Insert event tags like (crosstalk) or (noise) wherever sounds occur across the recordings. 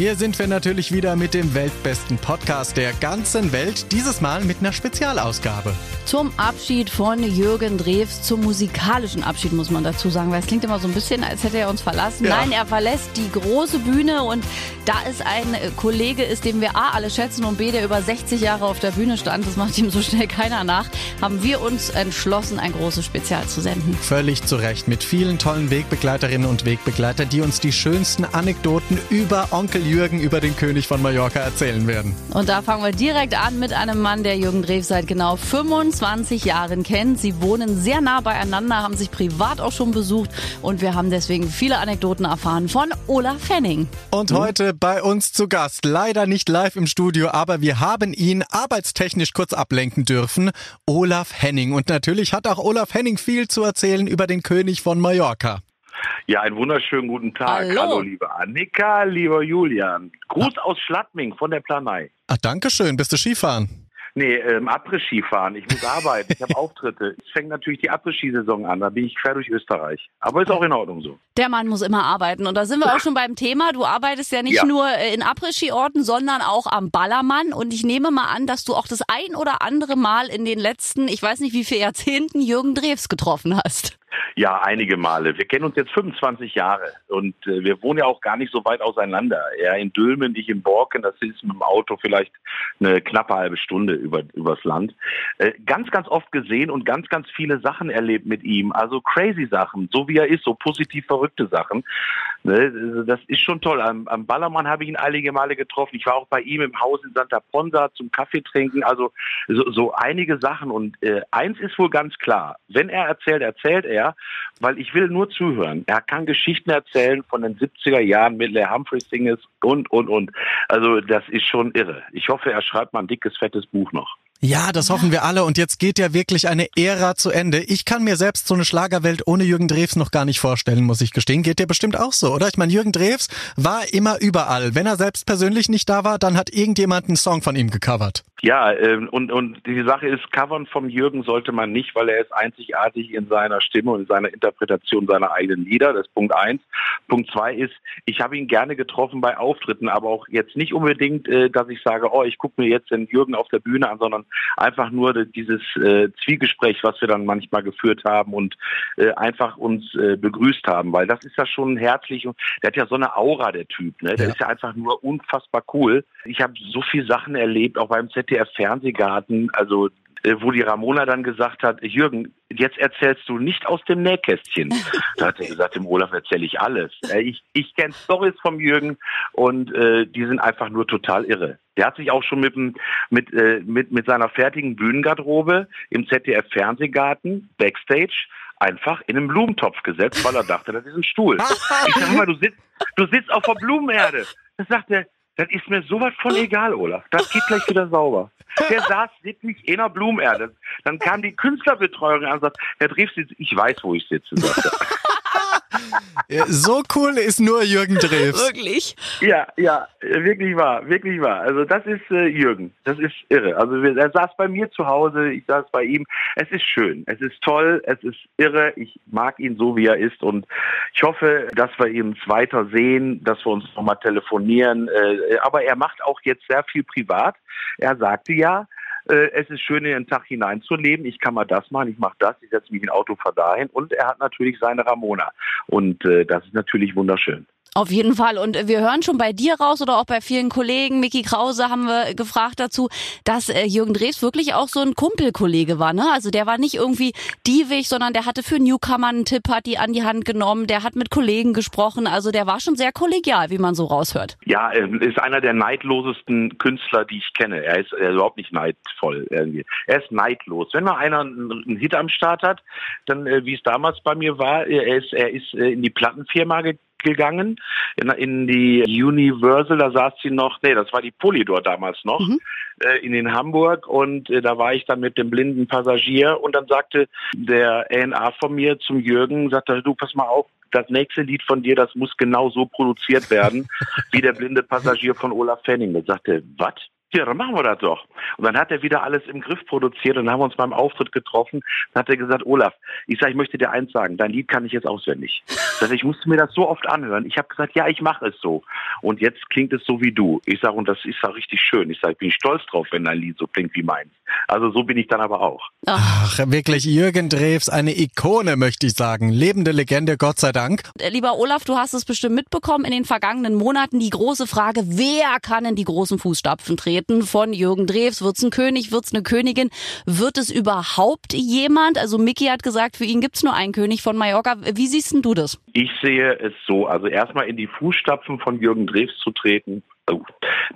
Hier sind wir natürlich wieder mit dem weltbesten Podcast der ganzen Welt. Dieses Mal mit einer Spezialausgabe. Zum Abschied von Jürgen Drews, zum musikalischen Abschied muss man dazu sagen, weil es klingt immer so ein bisschen, als hätte er uns verlassen. Ja. Nein, er verlässt die große Bühne und da es ein Kollege ist, den wir A alle schätzen und B, der über 60 Jahre auf der Bühne stand, das macht ihm so schnell keiner nach, haben wir uns entschlossen, ein großes Spezial zu senden. Völlig zu Recht mit vielen tollen Wegbegleiterinnen und Wegbegleiter, die uns die schönsten Anekdoten über Onkel Jürgen, über den König von Mallorca erzählen werden. Und da fangen wir direkt an mit einem Mann, der Jürgen Drews seit genau 25 Jahren kennt. Sie wohnen sehr nah beieinander, haben sich privat auch schon besucht und wir haben deswegen viele Anekdoten erfahren von Olaf Henning. Und heute bei uns zu Gast, leider nicht live im Studio, aber wir haben ihn arbeitstechnisch kurz ablenken dürfen, Olaf Henning. Und natürlich hat auch Olaf Henning viel zu erzählen über den König von Mallorca. Ja, einen wunderschönen guten Tag. Hallo. liebe Annika, lieber Julian. Gruß aus Schladming von der Planei. Ach, danke schön, bist du Skifahren? Nee, ähm, Après-Ski-Fahren. Ich muss arbeiten, ich habe (laughs) Auftritte. Es fängt natürlich die Après-Ski-Saison an, da bin ich quer durch Österreich. Aber ist auch in Ordnung so. Der Mann muss immer arbeiten. Und da sind wir auch schon beim Thema. Du arbeitest ja nicht Ja. nur äh, in Après-Ski-Orten, sondern auch am Ballermann. Und ich nehme mal an, dass du auch das ein oder andere Mal in den letzten, ich weiß nicht wie viele Jahrzehnten, Jürgen Drews getroffen hast. Ja, einige Male. Wir kennen uns jetzt 25 Jahre und äh, wir wohnen ja auch gar nicht so weit auseinander. Er in Dülmen, ich in Borken, das ist mit dem Auto vielleicht eine knappe halbe Stunde über, übers Land. Äh, ganz, ganz oft gesehen und ganz, ganz viele Sachen erlebt mit ihm. Also crazy Sachen, so wie er ist, so positiv verrückte Sachen. Ne, das ist schon toll. Am, am Ballermann habe ich ihn einige Male getroffen. Ich war auch bei ihm im Haus in Santa Ponsa zum Kaffee trinken. Also so, so einige Sachen. Und äh, eins ist wohl ganz klar. Wenn er erzählt, erzählt er, weil ich will nur zuhören. Er kann Geschichten erzählen von den 70er Jahren mit Le Humphrey Singers und, und, und. Also das ist schon irre. Ich hoffe, er schreibt mal ein dickes, fettes Buch noch. Ja, das hoffen wir alle. Und jetzt geht ja wirklich eine Ära zu Ende. Ich kann mir selbst so eine Schlagerwelt ohne Jürgen Drews noch gar nicht vorstellen, muss ich gestehen. Geht dir bestimmt auch so, oder? Ich meine, Jürgen Drews war immer überall. Wenn er selbst persönlich nicht da war, dann hat irgendjemand einen Song von ihm gecovert. Ja, ähm, und, und die Sache ist, covern vom Jürgen sollte man nicht, weil er ist einzigartig in seiner Stimme und in seiner Interpretation seiner eigenen Lieder. Das ist Punkt eins. Punkt zwei ist, ich habe ihn gerne getroffen bei Auftritten, aber auch jetzt nicht unbedingt, äh, dass ich sage, oh, ich gucke mir jetzt den Jürgen auf der Bühne an, sondern einfach nur dieses äh, Zwiegespräch, was wir dann manchmal geführt haben und äh, einfach uns äh, begrüßt haben, weil das ist ja schon herzlich und der hat ja so eine Aura, der Typ, ne? Der Ja. ist ja einfach nur unfassbar cool. Ich habe so viel Sachen erlebt, auch beim ZDF Fernsehgarten, also äh, wo die Ramona dann gesagt hat, Jürgen, jetzt erzählst du nicht aus dem Nähkästchen. (laughs) da hat er gesagt, dem Olaf erzähle ich alles. Äh, ich ich kenne Stories vom Jürgen und äh, die sind einfach nur total irre. Der hat sich auch schon mit, mit, äh, mit, mit seiner fertigen Bühnengarderobe im ZDF Fernsehgarten, Backstage, einfach in einen Blumentopf gesetzt, weil er dachte, das ist ein Stuhl. (laughs) Ich sag mal, du sitzt, du sitzt auf der Blumenerde. Das sagt er, das ist mir sowas von egal, Olaf. Das geht gleich wieder sauber. Der saß wirklich in einer Blumenerde. Dann kam die Künstlerbetreuerin an und sagt, Herr Drews, ich weiß, wo ich sitze. So cool ist nur Jürgen Drews. Wirklich? Ja, ja, wirklich wahr, wirklich wahr. Also das ist äh, Jürgen, das ist irre. Also wir, er saß bei mir zu Hause, ich saß bei ihm. Es ist schön, es ist toll, es ist irre. Ich mag ihn so, wie er ist und ich hoffe, dass wir ihn weiter sehen, dass wir uns nochmal telefonieren. Äh, aber er macht auch jetzt sehr viel privat. Er sagte ja, es ist schön, in den Tag hineinzuleben. Ich kann mal das machen, ich mache das, ich setze mich in Auto, fahr dahin. Und er hat natürlich seine Ramona. Und äh, das ist natürlich wunderschön. Auf jeden Fall. Und äh, wir hören schon bei dir raus oder auch bei vielen Kollegen, Mickey Krause haben wir gefragt dazu, dass äh, Jürgen Drews wirklich auch so ein Kumpelkollege war. Ne? Also der war nicht irgendwie diewig, sondern der hatte für Newcomer einen Tipp, hat die an die Hand genommen, der hat mit Kollegen gesprochen. Also der war schon sehr kollegial, wie man so raushört. Ja, er ist einer der neidlosesten Künstler, die ich kenne. Er ist, er ist überhaupt nicht neidvoll irgendwie. Er ist neidlos. Wenn mal einer einen, Hit am Start hat, dann, äh, wie es damals bei mir war, er ist, er ist äh, in die Plattenfirma ge gegangen, in, in die Universal, da saß sie noch, nee, das war die Polydor damals noch, äh, in in Hamburg und äh, da war ich dann mit dem blinden Passagier und dann sagte der A&R von mir zum Jürgen, sagte, du, pass mal auf, das nächste Lied von dir, das muss genau so produziert werden, (laughs) wie der blinde Passagier von Olaf Fenning. Da sagte, was? Ja, dann machen wir das doch. Und dann hat er wieder alles im Griff produziert und dann haben wir uns beim Auftritt getroffen. Dann hat er gesagt, Olaf, ich sage, ich möchte dir eins sagen, dein Lied kann ich jetzt auswendig. Das, ich musste mir das so oft anhören. Ich habe gesagt, ja, ich mache es so. Und jetzt klingt es so wie du. Ich sage, und das ist auch richtig schön. Ich sage, ich bin stolz drauf, wenn dein Lied so klingt wie meins. Also so bin ich dann aber auch. Ach, wirklich Jürgen Drews, eine Ikone, möchte ich sagen. Lebende Legende, Gott sei Dank. Äh, Lieber Olaf, du hast es bestimmt mitbekommen in den vergangenen Monaten. Die große Frage, wer kann in die großen Fußstapfen treten? Von Jürgen Drews, wird's ein König, wird's eine Königin? Wird es überhaupt jemand? Also Mickey hat gesagt, für ihn gibt's nur einen König von Mallorca. Wie siehst denn du das? Ich sehe es so, also erstmal in die Fußstapfen von Jürgen Drews zu treten, oh,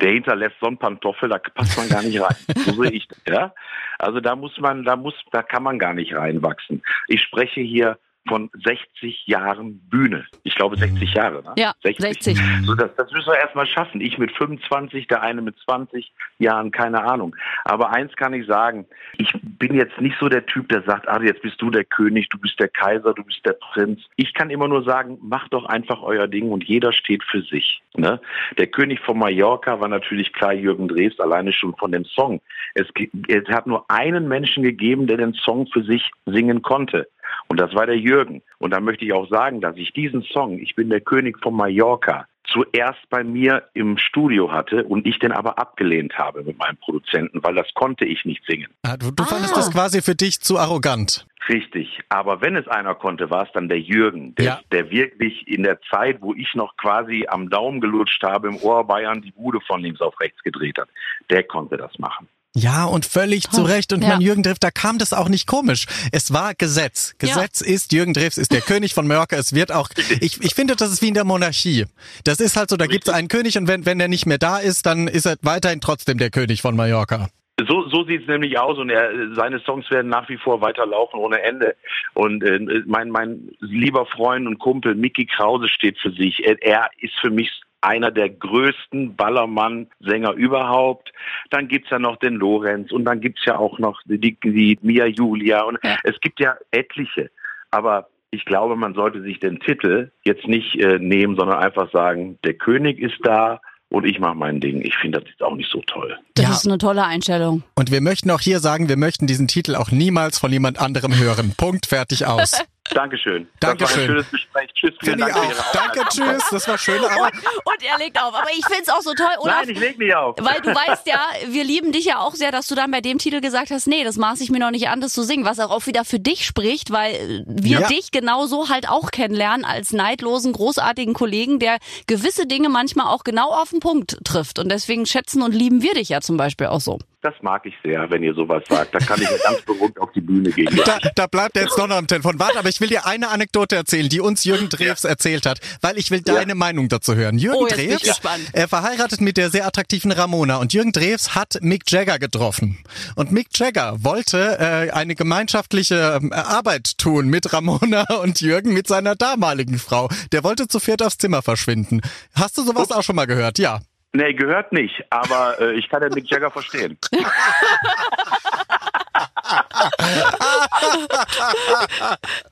der hinterlässt so einen Pantoffel, da passt man gar nicht rein. (laughs) So sehe ich das, ja. Also da muss man, da muss, da kann man gar nicht reinwachsen. Ich spreche hier von 60 Jahren Bühne. Ich glaube 60 Jahre, ne? Ja, 60. So, das, das müssen wir erstmal schaffen. Ich mit 25, der eine mit 20 Jahren, keine Ahnung. Aber eins kann ich sagen, ich bin jetzt nicht so der Typ, der sagt, ah, jetzt bist du der König, du bist der Kaiser, du bist der Prinz. Ich kann immer nur sagen, macht doch einfach euer Ding und jeder steht für sich. Ne? Der König von Mallorca war natürlich klar Jürgen Drews, alleine schon von dem Song. Es, es hat nur einen Menschen gegeben, der den Song für sich singen konnte. Und das war der Jürgen. Und da möchte ich auch sagen, dass ich diesen Song, ich bin der König von Mallorca, zuerst bei mir im Studio hatte und ich den aber abgelehnt habe mit meinem Produzenten, weil das konnte ich nicht singen. Ah, Du, du Ah. fandest das quasi für dich zu arrogant. Richtig. Aber wenn es einer konnte, war es dann der Jürgen, der, Ja. der wirklich in der Zeit, wo ich noch quasi am Daumen gelutscht habe, im Ohr Bayern die Bude von links auf rechts gedreht hat. Der konnte das machen. Ja, und völlig zu Recht. Und Ja. mein Jürgen Drews, da kam das auch nicht komisch. Es war Gesetz. Gesetz ist, Jürgen Drews ist der (laughs) König von Mallorca. Es wird auch, ich, ich finde, das ist wie in der Monarchie. Das ist halt so, da gibt es einen König und wenn, wenn der nicht mehr da ist, dann ist er weiterhin trotzdem der König von Mallorca. So, so sieht es nämlich aus und er, seine Songs werden nach wie vor weiterlaufen ohne Ende. Und äh, mein, mein lieber Freund und Kumpel Mickey Krause steht für sich. Er, er ist für mich einer der größten Ballermann-Sänger überhaupt. Dann gibt's ja noch den Lorenz und dann gibt's ja auch noch die, die Mia Julia und Ja. es gibt ja etliche. Aber ich glaube, man sollte sich den Titel jetzt nicht äh, nehmen, sondern einfach sagen, der König ist da und ich mache mein Ding. Ich finde das jetzt auch nicht so toll. Das Ja. ist eine tolle Einstellung. Und wir möchten auch hier sagen, wir möchten diesen Titel auch niemals von jemand anderem hören. Punkt, fertig, aus. (laughs) Dankeschön. Das war Dankeschön. ein schönes Gespräch. Tschüss. Vielen Finde Dank für Ihre. Danke, tschüss. Das war schön. Aber Und er legt auf. Aber ich find's auch so toll, Olaf. Nein, ich leg nicht auf. Weil du weißt ja, wir lieben dich ja auch sehr, dass du dann bei dem Titel gesagt hast, nee, das maß ich mir noch nicht an, das zu singen, was auch wieder für dich spricht, weil wir Ja. dich genauso halt auch kennenlernen als neidlosen, großartigen Kollegen, der gewisse Dinge manchmal auch genau auf den Punkt trifft. Und deswegen schätzen und lieben wir dich ja zum Beispiel auch so. Das mag ich sehr, wenn ihr sowas sagt. Da kann ich ganz beruhigt auf die Bühne gehen. da, da bleibt er jetzt noch am Telefon. Warte, aber ich will dir eine Anekdote erzählen, die uns Jürgen Drews erzählt hat, weil ich will deine Meinung dazu hören. Jürgen Oh, Drews, er verheiratet mit der sehr attraktiven Ramona und Jürgen Drews hat Mick Jagger getroffen. Und Mick Jagger wollte äh, eine gemeinschaftliche ähm, Arbeit tun mit Ramona und Jürgen, mit seiner damaligen Frau. Der wollte zu viert aufs Zimmer verschwinden. Hast du sowas auch schon mal gehört? Ja. Nee, gehört nicht, aber äh, ich kann den Mick Jagger verstehen. (laughs)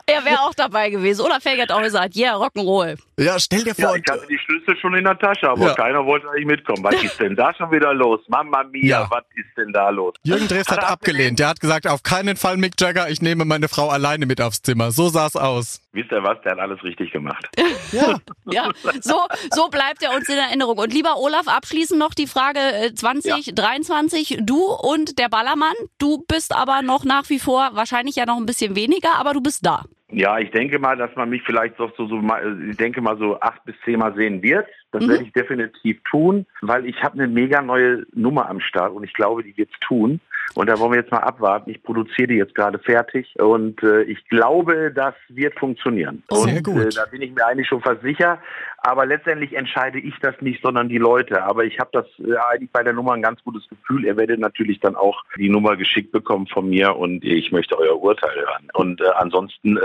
Er wäre auch dabei gewesen. Oder Felge hat auch gesagt, yeah, Rock'n'Roll. Ja, stell dir Ja, vor. ich hatte die Schlüssel schon in der Tasche, aber Ja. keiner wollte eigentlich mitkommen. Was ist denn da schon wieder los? Mama mia, Ja. was ist denn da los? Jürgen Drews hat er abgelehnt. Der hat gesagt, auf keinen Fall Mick Jagger, ich nehme meine Frau alleine mit aufs Zimmer. So sah's aus. Wisst ihr was? Der hat alles richtig gemacht. (laughs) Ja. Ja, so, so bleibt er uns in Erinnerung. Und lieber Olaf, abschließend noch die Frage äh, 2023. Du und der Ballermann, du bist aber noch nach wie vor, wahrscheinlich ja noch ein bisschen weniger, aber du bist da. Ja, ich denke mal, dass man mich vielleicht doch so, so mal, ich denke mal so acht bis zehn Mal sehen wird. Das werde ich definitiv tun, weil ich habe eine mega neue Nummer am Start und ich glaube, die wird's tun. Und da wollen wir jetzt mal abwarten. Ich produziere die jetzt gerade fertig und äh, ich glaube, das wird funktionieren. Sehr und gut. Äh, da bin ich mir eigentlich schon fast sicher. Aber letztendlich entscheide ich das nicht, sondern die Leute. Aber ich habe das äh, eigentlich bei der Nummer ein ganz gutes Gefühl. Ihr werdet natürlich dann auch die Nummer geschickt bekommen von mir und ich möchte euer Urteil hören. Und äh, ansonsten,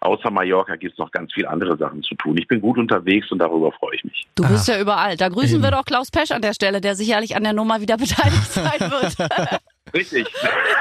außer Mallorca gibt es noch ganz viele andere Sachen zu tun. Ich bin gut unterwegs und darüber freue ich mich. Du bist Ah. ja überall. Da grüßen Eben. wir doch Klaus Pesch an der Stelle, der sicherlich an der Nummer wieder (laughs) beteiligt sein wird. (laughs) (laughs) Richtig.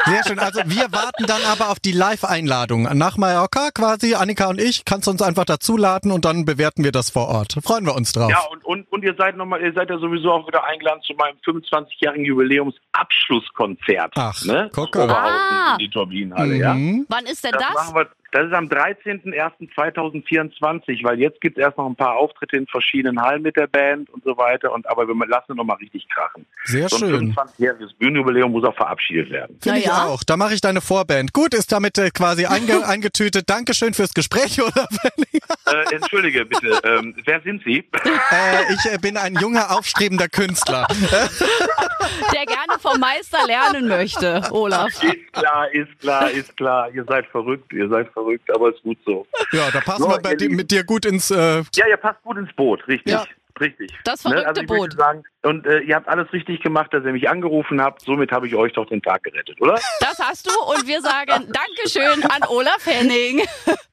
Sehr schön. Also wir warten dann aber auf die Live-Einladung nach Mallorca quasi. Annika und ich kannst uns einfach dazuladen und dann bewerten wir das vor Ort. Freuen wir uns drauf. Ja, und, und, und ihr seid nochmal, ihr seid ja sowieso auch wieder eingeladen zu meinem 25-jährigen Jubiläumsabschlusskonzert. Ach, ne? gucke. Ah. in die Turbinenhalle, ja. Mhm. Wann ist denn Das, das? Das ist am 13.01.2024, weil jetzt gibt es erst noch ein paar Auftritte in verschiedenen Hallen mit der Band und so weiter. Und aber wir lassen noch mal richtig krachen. Sehr So ein schön. 25-jähriges Bühnenjubiläum muss auch verabschiedet werden. Finde ich ja. auch. Da mache ich deine Vorband. Gut, ist damit äh, quasi einge (laughs) eingetütet. Dankeschön fürs Gespräch, (laughs) oder? Äh, entschuldige bitte, ähm, wer sind Sie? (laughs) äh, ich äh, bin ein junger, aufstrebender Künstler. Der gerne vom Meister lernen möchte, Olaf. ist klar, ist klar, ist klar. Ihr seid verrückt, ihr seid verrückt, aber ist gut so. Ja, da passen So, wir bei mit dir gut ins... Äh, Ja, ihr passt gut ins Boot, richtig. Ja. Richtig. Das Ne, verrückte also ich Boot. Sagen, und äh, ihr habt alles richtig gemacht, dass ihr mich angerufen habt. Somit habe ich euch doch den Tag gerettet, oder? Das hast du und wir sagen (laughs) Dankeschön an Olaf Henning.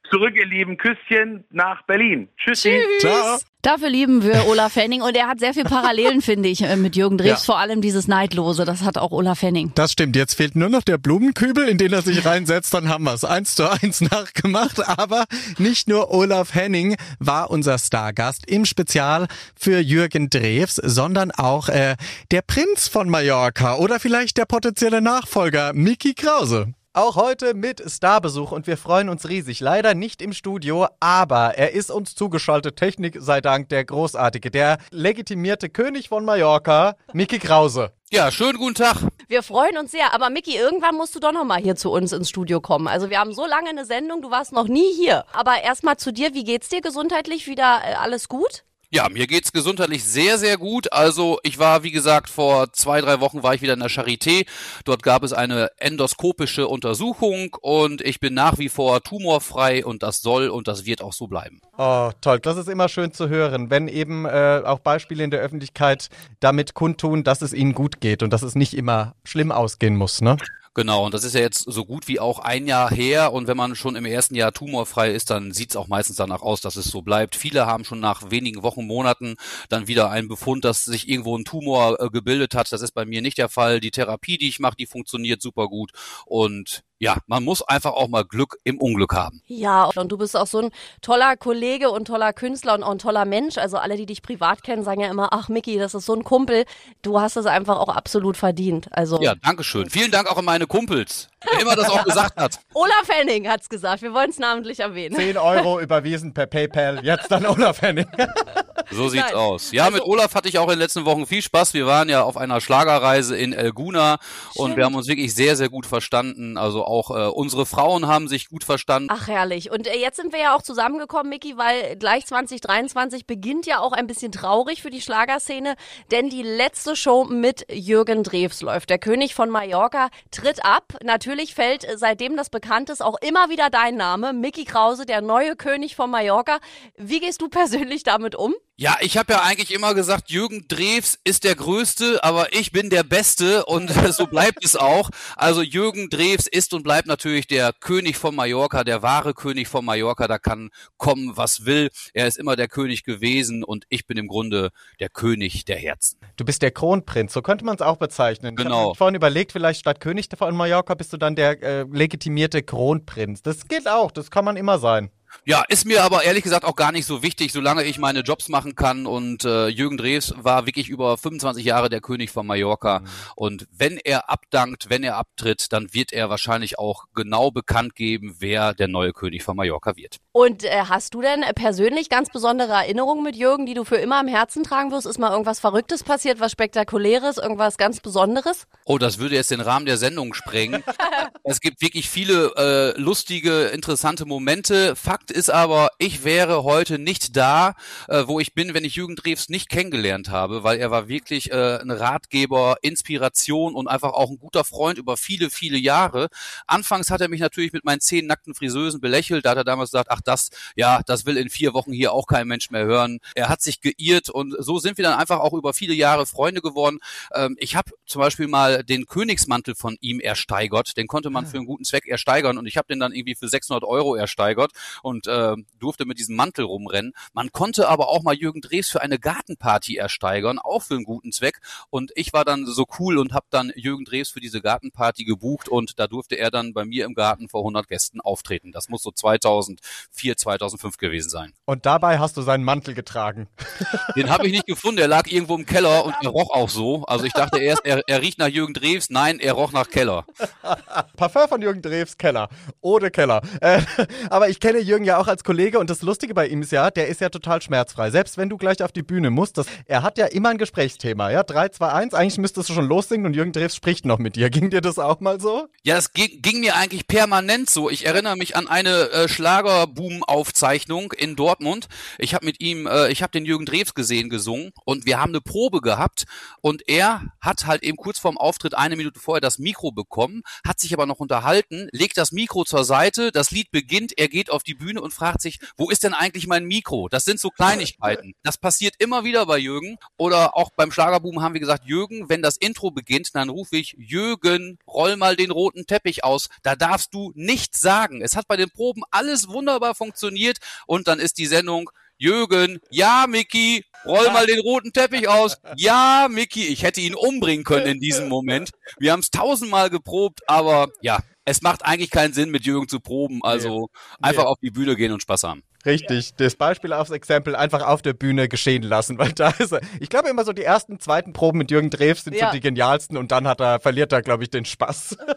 Zurück, ihr Lieben. Küsschen nach Berlin. Tschüssi. Ciao. Dafür lieben wir Olaf Henning und er hat sehr viel Parallelen, finde ich, äh, mit Jürgen Drews. Ja. Vor allem dieses Neidlose, das hat auch Olaf Henning. Das stimmt. Jetzt fehlt nur noch der Blumenkübel, in den er sich reinsetzt. Dann haben wir es eins zu eins (laughs) nachgemacht. Aber nicht nur Olaf Henning war unser Stargast im Spezial für Jürgen Drews, sondern auch äh, der Prinz von Mallorca oder vielleicht der potenzielle Nachfolger Mickey Krause. Auch heute mit Starbesuch und wir freuen uns riesig. Leider nicht im Studio, aber er ist uns zugeschaltet. Technik sei Dank der großartige, der legitimierte König von Mallorca, Mickey Krause. Ja, schönen guten Tag. Wir freuen uns sehr. Aber Micky, irgendwann musst du doch noch mal hier zu uns ins Studio kommen. Also wir haben so lange eine Sendung, du warst noch nie hier. Aber erstmal zu dir, wie geht's dir gesundheitlich? Wieder äh, alles gut? Ja, mir geht's gesundheitlich sehr, sehr gut. Also ich war, wie gesagt, vor zwei, drei Wochen war ich wieder in der Charité. Dort gab es eine endoskopische Untersuchung und ich bin nach wie vor tumorfrei und das soll und das wird auch so bleiben. Oh, toll. Das ist immer schön zu hören, wenn eben äh, auch Beispiele in der Öffentlichkeit damit kundtun, dass es ihnen gut geht und dass es nicht immer schlimm ausgehen muss, ne? Genau, und das ist ja jetzt so gut wie auch ein Jahr her. Und wenn man schon im ersten Jahr tumorfrei ist, dann sieht's auch meistens danach aus, dass es so bleibt. Viele haben schon nach wenigen Wochen, Monaten dann wieder einen Befund, dass sich irgendwo ein Tumor äh, gebildet hat. Das ist bei mir nicht der Fall. Die Therapie, die ich mache, die funktioniert super gut. Und ja, man muss einfach auch mal Glück im Unglück haben. Ja, und du bist auch so ein toller Kollege und toller Künstler und auch ein toller Mensch. Also alle, die dich privat kennen, sagen ja immer, ach Micky, das ist so ein Kumpel. Du hast es einfach auch absolut verdient. Also Ja, Dankeschön. Vielen Dank auch an meine Kumpels, wer immer das auch gesagt hat. (laughs) Olaf Henning hat's gesagt. Wir wollen es namentlich erwähnen. 10 Euro überwiesen per PayPal. Jetzt dann Olaf Henning. (laughs) So sieht's Nein. aus. Ja, mit Olaf hatte ich auch in den letzten Wochen viel Spaß. Wir waren ja auf einer Schlagerreise in Elguna und wir haben uns wirklich sehr, sehr gut verstanden. Also auch äh, unsere Frauen haben sich gut verstanden. Ach herrlich. Und äh, jetzt sind wir ja auch zusammengekommen, Micky, weil gleich 2023 beginnt ja auch ein bisschen traurig für die Schlagerszene, denn die letzte Show mit Jürgen Drews läuft. Der König von Mallorca tritt ab. Natürlich fällt, äh, seitdem das bekannt ist, auch immer wieder dein Name, Micky Krause, der neue König von Mallorca. Wie gehst du persönlich damit um? Ja, ich habe ja eigentlich immer gesagt, Jürgen Drews ist der Größte, aber ich bin der Beste und (laughs) so bleibt es auch. Also Jürgen Drews ist und bleibt natürlich der König von Mallorca, der wahre König von Mallorca. Da kann kommen, was will. Er ist immer der König gewesen und ich bin im Grunde der König der Herzen. Du bist der Kronprinz, so könnte man es auch bezeichnen. Ich Genau. habe vorhin überlegt, vielleicht statt König von Mallorca bist du dann der äh, legitimierte Kronprinz. Das geht auch, das kann man immer sein. Ja, ist mir aber ehrlich gesagt auch gar nicht so wichtig, solange ich meine Jobs machen kann. Und äh, Jürgen Drews war wirklich über 25 Jahre der König von Mallorca. Und wenn er abdankt, wenn er abtritt, dann wird er wahrscheinlich auch genau bekannt geben, wer der neue König von Mallorca wird. Und äh, hast du denn persönlich ganz besondere Erinnerungen mit Jürgen, die du für immer im Herzen tragen wirst? Ist mal irgendwas Verrücktes passiert, was Spektakuläres, irgendwas ganz Besonderes? Oh, das würde jetzt den Rahmen der Sendung sprengen. (laughs) es gibt wirklich viele äh, lustige, interessante Momente. Fakt ist aber, ich wäre heute nicht da, äh, wo ich bin, wenn ich Jürgen Drews nicht kennengelernt habe, weil er war wirklich äh, ein Ratgeber, Inspiration und einfach auch ein guter Freund über viele, viele Jahre. Anfangs hat er mich natürlich mit meinen zehn nackten Friseusen belächelt. Da hat er damals gesagt, ach das, ja, das will in vier Wochen hier auch kein Mensch mehr hören. Er hat sich geirrt und so sind wir dann einfach auch über viele Jahre Freunde geworden. Ähm, ich habe zum Beispiel mal den Königsmantel von ihm ersteigert. Den konnte man für einen guten Zweck ersteigern und ich habe den dann irgendwie für 600 Euro ersteigert. Und äh, durfte mit diesem Mantel rumrennen. Man konnte aber auch mal Jürgen Drews für eine Gartenparty ersteigern, auch für einen guten Zweck. Und ich war dann so cool und habe dann Jürgen Drews für diese Gartenparty gebucht und da durfte er dann bei mir im Garten vor 100 Gästen auftreten. Das muss so 2004, 2005 gewesen sein. Und dabei hast du seinen Mantel getragen. (laughs) Den habe ich nicht gefunden. Der lag irgendwo im Keller und er roch auch so. Also ich dachte erst, er, er riecht nach Jürgen Drews. Nein, er roch nach Keller. Parfum von Jürgen Drews, Keller. Ohne Keller. Äh, (laughs) aber ich kenne Jürgen ja auch als Kollege und das Lustige bei ihm ist ja, der ist ja total schmerzfrei. Selbst wenn du gleich auf die Bühne musst, das, er hat ja immer ein Gesprächsthema. Ja, 3, 2, 1. Eigentlich müsstest du schon lossingen und Jürgen Drews spricht noch mit dir. (laughs) Ging dir das auch mal so? Ja, das ging, ging mir eigentlich permanent so. Ich erinnere mich an eine äh, Schlagerboom-Aufzeichnung in Dortmund. Ich habe mit ihm, äh, ich habe den Jürgen Drews gesehen gesungen und wir haben eine Probe gehabt und er hat halt eben kurz vorm Auftritt eine Minute vorher das Mikro bekommen, hat sich aber noch unterhalten, legt das Mikro zur Seite, das Lied beginnt, er geht auf die Bühne und fragt sich, wo ist denn eigentlich mein Mikro? Das sind so Kleinigkeiten. Das passiert immer wieder bei Jürgen oder auch beim Schlagerboom haben wir gesagt, Jürgen, wenn das Intro beginnt, dann rufe ich Jürgen, roll mal den roten Teppich aus. Da darfst du nichts sagen. Es hat bei den Proben alles wunderbar funktioniert und dann ist die Sendung Jürgen, ja, Mickey, roll mal den roten Teppich aus. Ja, Mickey, ich hätte ihn umbringen können in diesem Moment. Wir haben es tausendmal geprobt, aber ja, es macht eigentlich keinen Sinn, mit Jürgen zu proben. Also nee. einfach nee. auf die Bühne gehen und Spaß haben. Richtig, das Beispiel aufs Exempel einfach auf der Bühne geschehen lassen, weil da ist er. Ich glaube immer so die ersten, zweiten Proben mit Jürgen Drews sind ja. so die genialsten und dann hat er, verliert er, glaube ich, den Spaß. (laughs)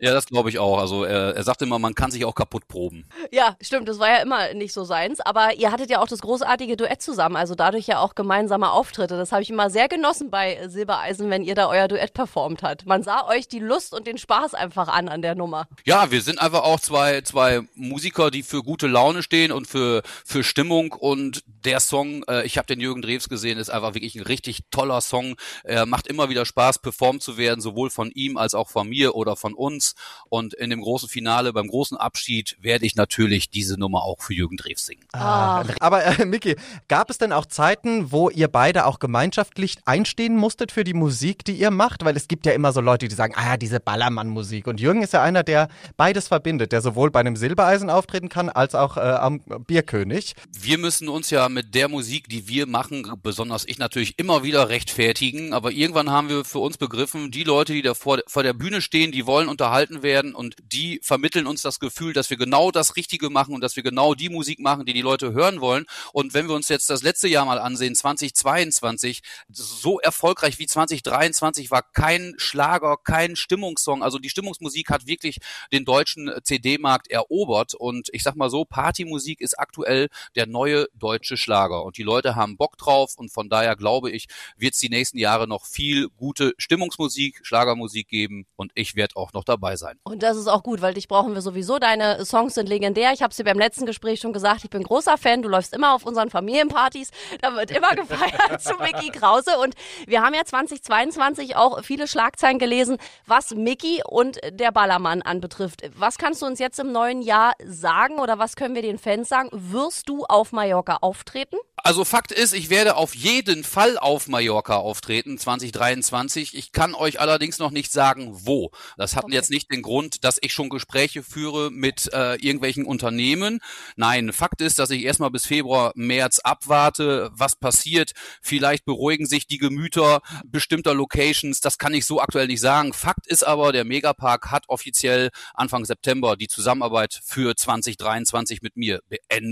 Ja, das glaube ich auch. Also er, er sagt immer, man kann sich auch kaputt proben. Ja, stimmt, das war ja immer nicht so seins. Aber ihr hattet ja auch das großartige Duett zusammen, also dadurch ja auch gemeinsame Auftritte. Das habe ich immer sehr genossen bei Silbereisen, wenn ihr da euer Duett performt habt. Man sah euch die Lust und den Spaß einfach an an der Nummer. Ja, wir sind einfach auch zwei, zwei Musiker, die für gute Laune stehen und für, für Stimmung. Und der Song, äh, ich habe den Jürgen Drews gesehen, ist einfach wirklich ein richtig toller Song. Er macht immer wieder Spaß, performt zu werden, sowohl von ihm als auch von mir oder von uns. Und in dem großen Finale, beim großen Abschied, werde ich natürlich diese Nummer auch für Jürgen Drews singen. Ah. Aber äh, Miki, gab es denn auch Zeiten, wo ihr beide auch gemeinschaftlich einstehen musstet für die Musik, die ihr macht? Weil es gibt ja immer so Leute, die sagen, ah ja, diese Ballermann-Musik. Und Jürgen ist ja einer, der beides verbindet, der sowohl bei einem Silbereisen auftreten kann, als auch äh, am Bierkönig. Wir müssen uns ja mit der Musik, die wir machen, besonders ich natürlich immer wieder rechtfertigen. Aber irgendwann haben wir für uns begriffen, die Leute, die da vor, vor der Bühne stehen, die wollen unterhalten werden und die vermitteln uns das Gefühl, dass wir genau das Richtige machen und dass wir genau die Musik machen, die die Leute hören wollen. Und wenn wir uns jetzt das letzte Jahr mal ansehen, 2022, so erfolgreich wie 2023 war kein Schlager, kein Stimmungssong. Also die Stimmungsmusik hat wirklich den deutschen CD-Markt erobert und ich sag mal so, Partymusik ist der neue deutsche Schlager und die Leute haben Bock drauf und von daher glaube ich, wird es die nächsten Jahre noch viel gute Stimmungsmusik, Schlagermusik geben und ich werde auch noch dabei sein. Und das ist auch gut, weil dich brauchen wir sowieso. Deine Songs sind legendär. Ich habe es dir beim letzten Gespräch schon gesagt. Ich bin großer Fan. Du läufst immer auf unseren Familienpartys. Da wird immer (laughs) gefeiert zu Mickey Krause. Und wir haben ja 2022 auch viele Schlagzeilen gelesen, was Mickey und der Ballermann anbetrifft. Was kannst du uns jetzt im neuen Jahr sagen oder was können wir den Fans sagen? Wirst du auf Mallorca auftreten? Also Fakt ist, ich werde auf jeden Fall auf Mallorca auftreten 2023. Ich kann euch allerdings noch nicht sagen, wo. Das hat okay. jetzt nicht den Grund, dass ich schon Gespräche führe mit äh, irgendwelchen Unternehmen. Nein, Fakt ist, dass ich erstmal bis Februar, März abwarte, was passiert. Vielleicht beruhigen sich die Gemüter bestimmter Locations. Das kann ich so aktuell nicht sagen. Fakt ist aber, der Megapark hat offiziell Anfang September die Zusammenarbeit für 2023 mit mir beendet.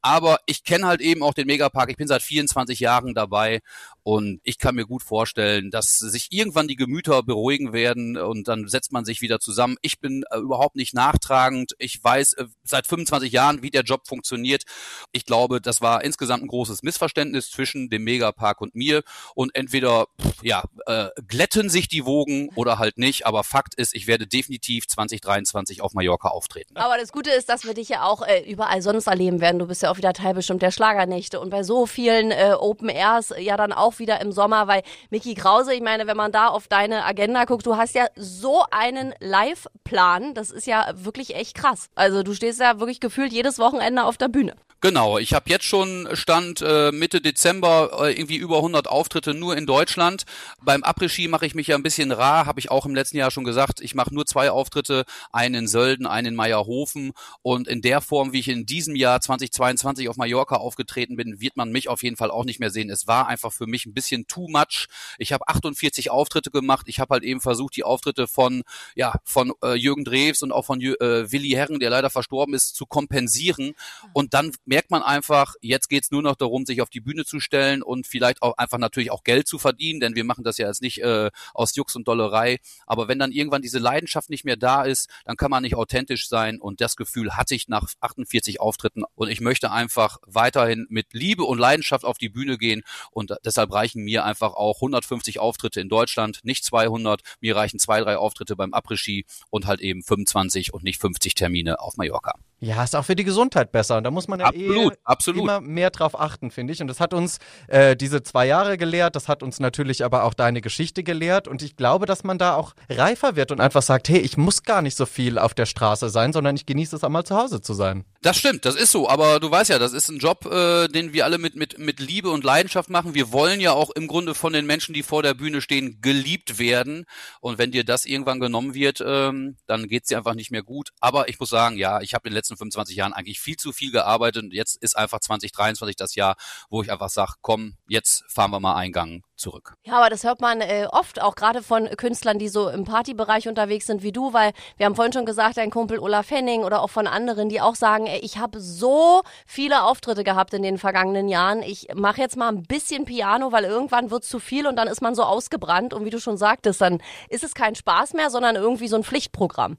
Aber ich kenne halt eben auch den Megapark. Ich bin seit 24 Jahren dabei und ich kann mir gut vorstellen, dass sich irgendwann die Gemüter beruhigen werden und dann setzt man sich wieder zusammen. Ich bin äh, überhaupt nicht nachtragend. Ich weiß äh, seit 25 Jahren, wie der Job funktioniert. Ich glaube, das war insgesamt ein großes Missverständnis zwischen dem Megapark und mir und entweder ja, äh, glätten sich die Wogen oder halt nicht, aber Fakt ist, ich werde definitiv 2023 auf Mallorca auftreten. Aber das Gute ist, dass wir dich ja auch äh, überall sonst erleben werden. Du bist ja auch wieder Teil bestimmt der Schlagernächte und bei so vielen äh, Open Airs ja dann auch wieder im Sommer, weil Mickey Krause, ich meine, wenn man da auf deine Agenda guckt, du hast ja so einen Live-Plan, das ist ja wirklich echt krass. Also du stehst ja wirklich gefühlt jedes Wochenende auf der Bühne. Genau, ich habe jetzt schon Stand äh, Mitte Dezember äh, irgendwie über 100 Auftritte nur in Deutschland. Beim Après-Ski mache ich mich ja ein bisschen rar, habe ich auch im letzten Jahr schon gesagt. Ich mache nur zwei Auftritte, einen in Sölden, einen in Meierhofen und in der Form, wie ich in diesem Jahr 2022 auf Mallorca aufgetreten bin, wird man mich auf jeden Fall auch nicht mehr sehen. Es war einfach für mich ein bisschen too much. Ich habe 48 Auftritte gemacht. Ich habe halt eben versucht, die Auftritte von ja von äh, Jürgen Drews und auch von äh, Willi Herren, der leider verstorben ist, zu kompensieren und dann merkt man einfach, jetzt geht's nur noch darum, sich auf die Bühne zu stellen und vielleicht auch einfach natürlich auch Geld zu verdienen, denn wir machen das ja jetzt nicht äh, aus Jux und Dollerei. Aber wenn dann irgendwann diese Leidenschaft nicht mehr da ist, dann kann man nicht authentisch sein und das Gefühl hatte ich nach 48 Auftritten und ich möchte einfach weiterhin mit Liebe und Leidenschaft auf die Bühne gehen und deshalb reichen mir einfach auch 150 Auftritte in Deutschland, nicht 200. Mir reichen zwei, drei Auftritte beim Après-Ski und halt eben 25 und nicht 50 Termine auf Mallorca. Ja, ist auch für die Gesundheit besser. Und da muss man ja absolut, eh absolut. immer mehr drauf achten, finde ich. Und das hat uns äh, diese zwei Jahre gelehrt. Das hat uns natürlich aber auch deine Geschichte gelehrt. Und ich glaube, dass man da auch reifer wird und einfach sagt, hey, ich muss gar nicht so viel auf der Straße sein, sondern ich genieße es einmal zu Hause zu sein. Das stimmt, das ist so. Aber du weißt ja, das ist ein Job, äh, den wir alle mit, mit, mit Liebe und Leidenschaft machen. Wir wollen ja auch im Grunde von den Menschen, die vor der Bühne stehen, geliebt werden. Und wenn dir das irgendwann genommen wird, ähm, dann geht's dir einfach nicht mehr gut. Aber ich muss sagen, ja, ich habe in den letzten 25 Jahren eigentlich viel zu viel gearbeitet. Und jetzt ist einfach 2023 das Jahr, wo ich einfach sage, komm, jetzt fahren wir mal Eingang zurück. Ja, aber das hört man äh, oft, auch gerade von Künstlern, die so im Partybereich unterwegs sind wie du, weil wir haben vorhin schon gesagt, dein Kumpel Olaf Henning oder auch von anderen, die auch sagen, ey, ich habe so viele Auftritte gehabt in den vergangenen Jahren. Ich mache jetzt mal ein bisschen Piano, weil irgendwann wird zu viel und dann ist man so ausgebrannt und wie du schon sagtest, dann ist es kein Spaß mehr, sondern irgendwie so ein Pflichtprogramm.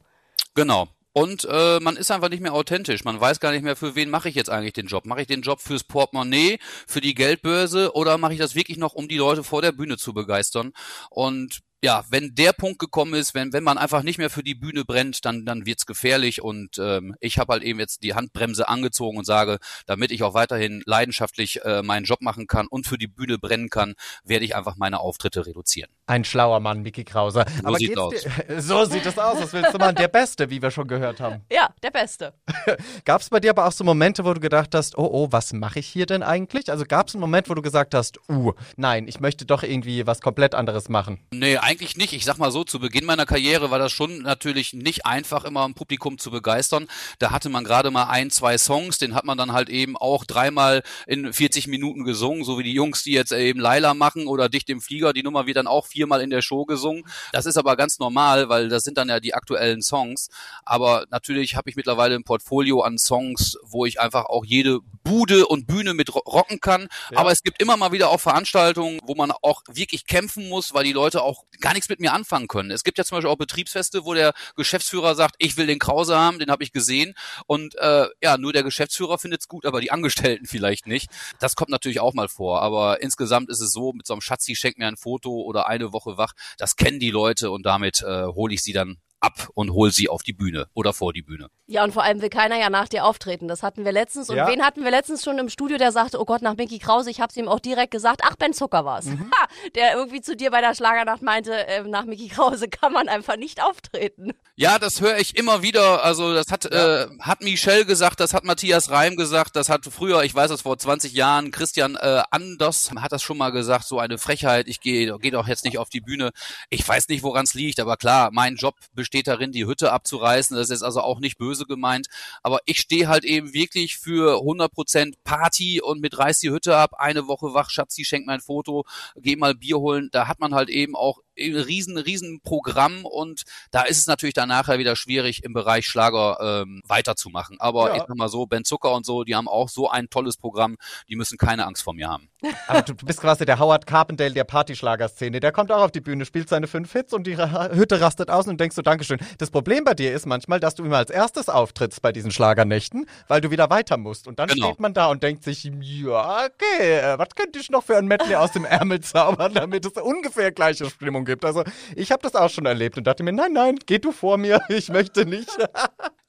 Genau. Und äh, man ist einfach nicht mehr authentisch. Man weiß gar nicht mehr, für wen mache ich jetzt eigentlich den Job. Mache ich den Job fürs Portemonnaie, für die Geldbörse oder mache ich das wirklich noch, um die Leute vor der Bühne zu begeistern? Und ja, wenn der Punkt gekommen ist, wenn, wenn man einfach nicht mehr für die Bühne brennt, dann, dann wird's gefährlich. Und ähm, ich habe halt eben jetzt die Handbremse angezogen und sage, damit ich auch weiterhin leidenschaftlich äh, meinen Job machen kann und für die Bühne brennen kann, werde ich einfach meine Auftritte reduzieren. Ein schlauer Mann, Mickey Krauser. So Aber sieht's geht's aus. Dir, (laughs) so sieht es aus. Was willst du machen? Der Beste, wie wir schon gehört haben. Ja, der Beste. (laughs) Gab es bei dir aber auch so Momente, wo du gedacht hast, oh, oh, was mache ich hier denn eigentlich? Also gab es einen Moment, wo du gesagt hast, uh, nein, ich möchte doch irgendwie was komplett anderes machen. Nee, eigentlich nicht. Ich sag mal so, zu Beginn meiner Karriere war das schon natürlich nicht einfach, immer ein Publikum zu begeistern. Da hatte man gerade mal ein, zwei Songs, den hat man dann halt eben auch dreimal in 40 Minuten gesungen, so wie die Jungs, die jetzt eben Laila machen oder Dicht im Flieger, die Nummer wird dann auch viermal in der Show gesungen. Das ist aber ganz normal, weil das sind dann ja die aktuellen Songs. Aber natürlich habe ich mittlerweile ein Portfolio an Songs, wo ich einfach auch jede Bude und Bühne mit ro- rocken kann. Ja. Aber es gibt immer mal wieder auch Veranstaltungen, wo man auch wirklich kämpfen muss, weil die Leute auch gar nichts mit mir anfangen können. Es gibt ja zum Beispiel auch Betriebsfeste, wo der Geschäftsführer sagt, ich will den Krause haben, den habe ich gesehen. Und äh, ja, nur der Geschäftsführer findet's gut, aber die Angestellten (laughs) vielleicht nicht. Das kommt natürlich auch mal vor. Aber insgesamt ist es so, mit so einem Schatzi schenkt mir ein Foto oder eine Woche wach, das kennen die Leute und damit äh, hole ich sie dann ab und hol sie auf die Bühne oder vor die Bühne. Ja, und vor allem will keiner ja nach dir auftreten. Das hatten wir letztens. Und Ja. wen hatten wir letztens schon im Studio, der sagte, oh Gott, nach Mickey Krause, ich hab's ihm auch direkt gesagt, ach, Ben Zucker war's. Mhm. (laughs) Ha, der irgendwie zu dir bei der Schlagernacht meinte, äh, nach Mickey Krause (laughs) kann man einfach nicht auftreten. Ja, das höre ich immer wieder. Also das hat äh, hat Michel gesagt, das hat Matthias Reim gesagt, das hat früher, ich weiß es vor 20 Jahren, Christian äh, Anders hat das schon mal gesagt, so eine Frechheit, ich gehe geh doch jetzt nicht auf die Bühne. Ich weiß nicht, woran es liegt, aber klar, mein Job besteht darin, die Hütte abzureißen. Das ist also auch nicht böse gemeint, aber ich stehe halt eben wirklich für 100% Party und mit reiß die Hütte ab, eine Woche wach, Schatzi, schenk mir ein Foto, geh mal Bier holen. Da hat man halt eben auch riesen, riesen Programm und da ist es natürlich dann nachher wieder schwierig, im Bereich Schlager ähm, weiterzumachen. Aber Ja. ich sag mal so, Ben Zucker und so, die haben auch so ein tolles Programm, die müssen keine Angst vor mir haben. (laughs) Aber du, du bist quasi der Howard Carpendale der Partyschlagerszene. Der kommt auch auf die Bühne, spielt seine fünf Hits und die Hütte rastet aus und denkst du, Dankeschön. Das Problem bei dir ist manchmal, dass du immer als erstes auftrittst bei diesen Schlagernächten, weil du wieder weiter musst. Und dann Genau. steht man da und denkt sich, ja, okay, äh, was könnte ich noch für ein Medley aus dem Ärmel zaubern, damit es ungefähr gleiche Stimmung gibt. Also ich habe das auch schon erlebt und dachte mir, nein, nein, geh du vor mir, (laughs) ich möchte nicht. (laughs)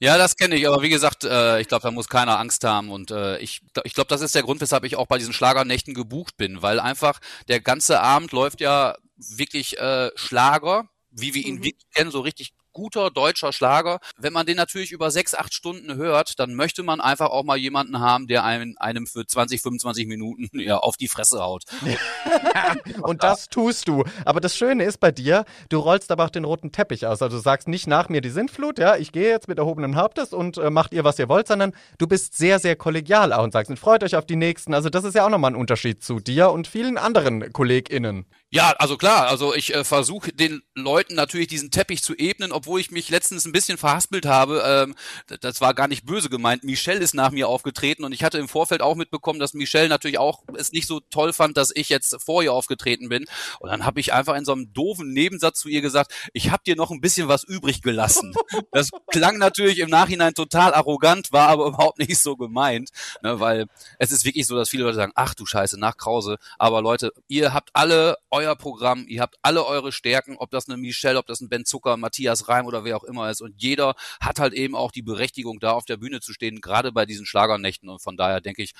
Ja, das kenne ich, aber wie gesagt, äh, ich glaube, da muss keiner Angst haben und äh, ich, ich glaube, das ist der Grund, weshalb ich auch bei diesen Schlagernächten gebucht bin, weil einfach der ganze Abend läuft ja wirklich äh, Schlager, wie wir ihn Mhm. wirklich kennen, so richtig guter deutscher Schlager. Wenn man den natürlich über sechs, acht Stunden hört, dann möchte man einfach auch mal jemanden haben, der einem, einem für 20, 25 Minuten (laughs) ja, auf die Fresse haut. (laughs) und das tust du. Aber das Schöne ist bei dir, du rollst aber auch den roten Teppich aus. Also du sagst nicht nach mir die Sintflut, ja, ich gehe jetzt mit erhobenen Hauptes und äh, macht ihr, was ihr wollt, sondern du bist sehr, sehr kollegial auch und sagst, freut euch auf die nächsten. Also das ist ja auch nochmal ein Unterschied zu dir und vielen anderen KollegInnen. Ja, also klar, also ich äh, versuche den Leuten natürlich diesen Teppich zu ebnen, obwohl ich mich letztens ein bisschen verhaspelt habe. Ähm, das war gar nicht böse gemeint. Michelle ist nach mir aufgetreten und ich hatte im Vorfeld auch mitbekommen, dass Michelle natürlich auch es nicht so toll fand, dass ich jetzt vor ihr aufgetreten bin. Und dann habe ich einfach in so einem doofen Nebensatz zu ihr gesagt, ich habe dir noch ein bisschen was übrig gelassen. (laughs) Das klang natürlich im Nachhinein total arrogant, war aber (laughs) überhaupt nicht so gemeint, ne, weil es ist wirklich so, dass viele Leute sagen, ach du Scheiße, nach Krause. Aber Leute, ihr habt alle euer Programm, ihr habt alle eure Stärken, ob das eine Michelle, ob das ein Ben Zucker, Matthias Reim oder wer auch immer ist. Und jeder hat halt eben auch die Berechtigung, da auf der Bühne zu stehen, gerade bei diesen Schlagernächten. Und von daher denke ich,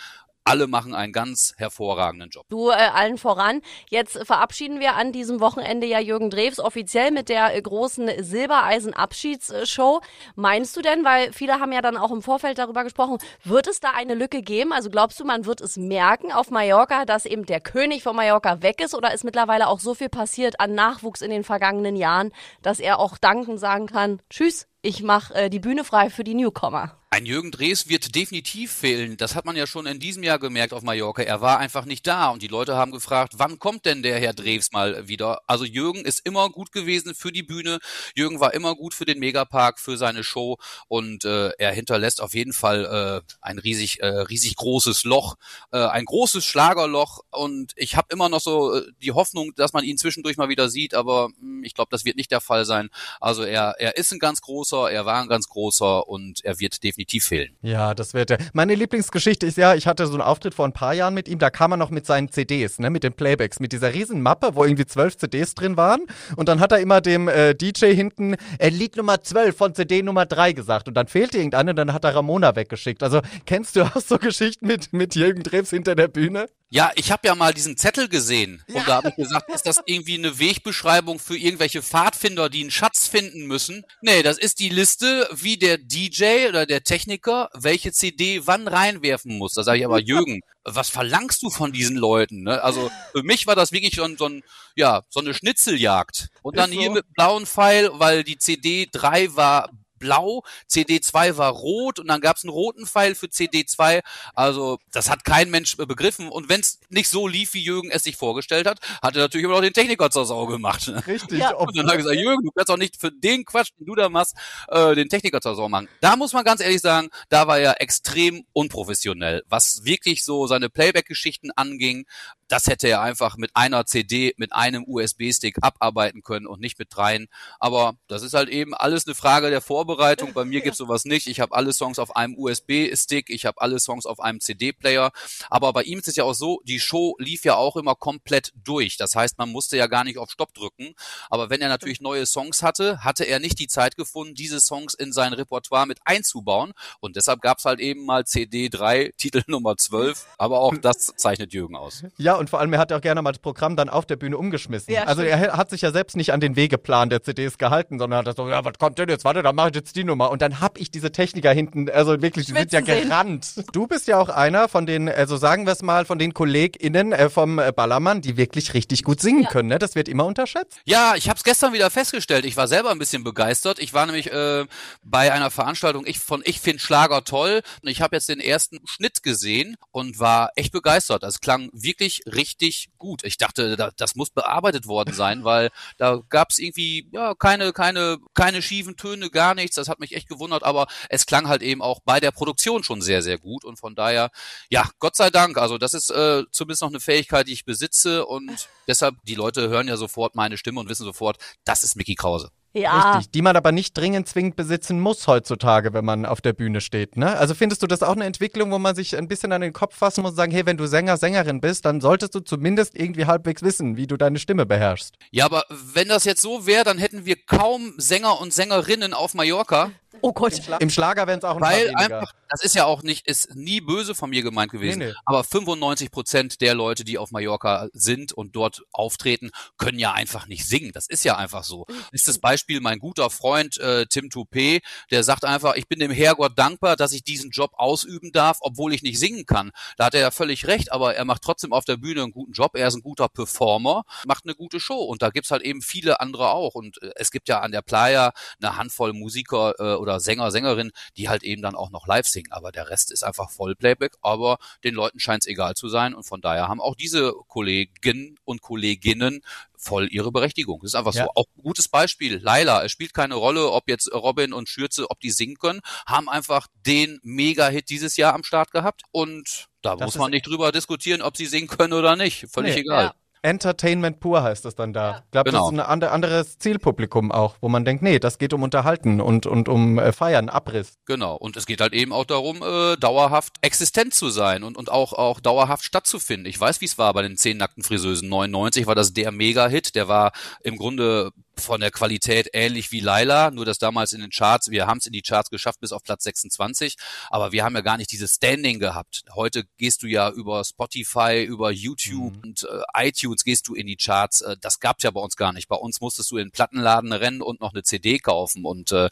alle machen einen ganz hervorragenden Job. Du äh, allen voran. Jetzt verabschieden wir an diesem Wochenende ja Jürgen Drews offiziell mit der äh, großen Silbereisen-Abschiedsshow. Meinst du denn, weil viele haben ja dann auch im Vorfeld darüber gesprochen, wird es da eine Lücke geben? Also glaubst du, man wird es merken auf Mallorca, dass eben der König von Mallorca weg ist oder ist mittlerweile auch so viel passiert an Nachwuchs in den vergangenen Jahren, dass er auch danken sagen kann, tschüss, ich mache äh, die Bühne frei für die Newcomer? Ein Jürgen Drees wird definitiv fehlen. Das hat man ja schon in diesem Jahr gemerkt auf Mallorca. Er war einfach nicht da und die Leute haben gefragt, wann kommt denn der Herr Drees mal wieder? Also Jürgen ist immer gut gewesen für die Bühne. Jürgen war immer gut für den Megapark, für seine Show und äh, er hinterlässt auf jeden Fall äh, ein riesig, äh, riesig großes Loch, äh, ein großes Schlagerloch und ich habe immer noch so äh, die Hoffnung, dass man ihn zwischendurch mal wieder sieht, aber mh, hm, ich glaube, das wird nicht der Fall sein. Also er, er ist ein ganz großer, er war ein ganz großer und er wird definitiv definitiv fehlen. Ja, das wird er. Meine Lieblingsgeschichte ist ja, ich hatte so einen Auftritt vor ein paar Jahren mit ihm, da kam er noch mit seinen CDs, ne, mit den Playbacks, mit dieser riesen Mappe, wo irgendwie zwölf CDs drin waren. Und dann hat er immer dem äh, DJ hinten äh, Lied Nummer 12 von CD Nummer 3 gesagt. Und dann fehlte irgendeine und dann hat er Ramona weggeschickt. Also kennst du auch so (laughs) Geschichten mit, mit Jürgen Drews hinter der Bühne? Ja, ich habe ja mal diesen Zettel gesehen und ja. da habe ich gesagt, ist das irgendwie eine Wegbeschreibung für irgendwelche Pfadfinder, die einen Schatz finden müssen? Nee, das ist die Liste, wie der DJ oder der Techniker welche CD wann reinwerfen muss. Da sage ich aber, (laughs) Jürgen, was verlangst du von diesen Leuten? Ne? Also für mich war das wirklich so, so, ein, ja, so eine Schnitzeljagd. Und dann so. hier mit blauen Pfeil, weil die CD 3 war blau, CD2 war rot und dann gab es einen roten Pfeil für CD2. Also das hat kein Mensch begriffen. Und wenn es nicht so lief, wie Jürgen es sich vorgestellt hat, hat er natürlich immer noch den Techniker zur Sau gemacht. Richtig. Ja. Und dann hat er gesagt, Jürgen, du kannst auch nicht für den Quatsch, den du da machst, äh, den Techniker zur Sau machen. Da muss man ganz ehrlich sagen, da war er extrem unprofessionell, was wirklich so seine Playback-Geschichten anging das hätte er einfach mit einer CD, mit einem USB-Stick abarbeiten können und nicht mit dreien. Aber das ist halt eben alles eine Frage der Vorbereitung. Bei mir gibt's sowas nicht. Ich habe alle Songs auf einem USB-Stick, ich habe alle Songs auf einem CD-Player. Aber bei ihm ist es ja auch so, die Show lief ja auch immer komplett durch. Das heißt, man musste ja gar nicht auf Stopp drücken. Aber wenn er natürlich neue Songs hatte, hatte er nicht die Zeit gefunden, diese Songs in sein Repertoire mit einzubauen. Und deshalb gab's halt eben mal CD 3, Titel (laughs) Nummer 12. Aber auch das zeichnet Jürgen aus. Ja, und vor allem, er hat auch gerne mal das Programm dann auf der Bühne umgeschmissen. Ja, also er hat sich ja selbst nicht an den Wegeplan der CDs gehalten, sondern hat so, ja, was kommt denn jetzt? Warte, dann mache ich jetzt die Nummer. Und dann hab ich diese Techniker hinten, also wirklich, die sind ja gerannt. Sehen. Du bist ja auch einer von den, also sagen wir es mal, von den KollegInnen äh, vom äh, Ballermann, die wirklich richtig gut singen ja. können. Ne? Das wird immer unterschätzt. Ja, ich habe es gestern wieder festgestellt. Ich war selber ein bisschen begeistert. Ich war nämlich äh, bei einer Veranstaltung ich, von Ich finde Schlager toll und ich habe jetzt den ersten Schnitt gesehen und war echt begeistert. Das klang wirklich richtig gut. Ich dachte, das muss bearbeitet worden sein, weil da gab es irgendwie ja keine keine keine schiefen Töne, gar nichts. Das hat mich echt gewundert, aber es klang halt eben auch bei der Produktion schon sehr sehr gut und von daher ja Gott sei Dank. Also das ist äh, zumindest noch eine Fähigkeit, die ich besitze und deshalb die Leute hören ja sofort meine Stimme und wissen sofort, das ist Mickey Krause. Ja. Richtig, die man aber nicht dringend zwingend besitzen muss heutzutage, wenn man auf der Bühne steht. Ne? Also findest du das auch eine Entwicklung, wo man sich ein bisschen an den Kopf fassen muss und sagen, hey, wenn du Sänger, Sängerin bist, dann solltest du zumindest irgendwie halbwegs wissen, wie du deine Stimme beherrschst. Ja, aber wenn das jetzt so wäre, dann hätten wir kaum Sänger und Sängerinnen auf Mallorca. Oh Gott. Im Schlager wären es auch ein Weil paar weniger. einfach, das ist ja auch nicht, ist nie böse von mir gemeint gewesen, Nee, nee. aber 95 Prozent der Leute, die auf Mallorca sind und dort auftreten, können ja einfach nicht singen. Das ist ja einfach so. Ist das Beispiel mein guter Freund äh, Tim Toupé, der sagt einfach, ich bin dem Herrgott dankbar, dass ich diesen Job ausüben darf, obwohl ich nicht singen kann. Da hat er ja völlig recht, aber er macht trotzdem auf der Bühne einen guten Job. Er ist ein guter Performer, macht eine gute Show und da gibt's halt eben viele andere auch. Und äh, es gibt ja an der Playa eine Handvoll Musiker äh, oder Sänger, Sängerinnen, die halt eben dann auch noch live singen. Aber der Rest ist einfach Vollplayback. Aber den Leuten scheint's egal zu sein. Und von daher haben auch diese Kollegen und Kolleginnen voll ihre Berechtigung. Das ist einfach Ja. so. Auch ein gutes Beispiel. Laila, es spielt keine Rolle, ob jetzt Robin und Schürze, ob die singen können, haben einfach den Mega-Hit dieses Jahr am Start gehabt. Und da Das muss man nicht drüber diskutieren, ob sie singen können oder nicht. Völlig Nee. egal. Ja. Entertainment pur heißt das dann da. Ich glaube, Genau. das ist ein ander- anderes Zielpublikum auch, wo man denkt, nee, das geht um Unterhalten und, und um äh, Feiern, Abriss. Genau. Und es geht halt eben auch darum, äh, dauerhaft existent zu sein und, und auch, auch dauerhaft stattzufinden. Ich weiß, wie es war bei den zehn nackten Friseusen. 99 war das der Mega-Hit. Der war im Grunde von der Qualität ähnlich wie Laila, nur dass damals in den Charts, wir haben es in die Charts geschafft bis auf Platz 26, aber wir haben ja gar nicht dieses Standing gehabt. Heute gehst du ja über Spotify, über YouTube und äh, iTunes gehst du in die Charts. Äh, das gab's ja bei uns gar nicht. Bei uns musstest du in den Plattenladen rennen und noch eine CD kaufen und äh,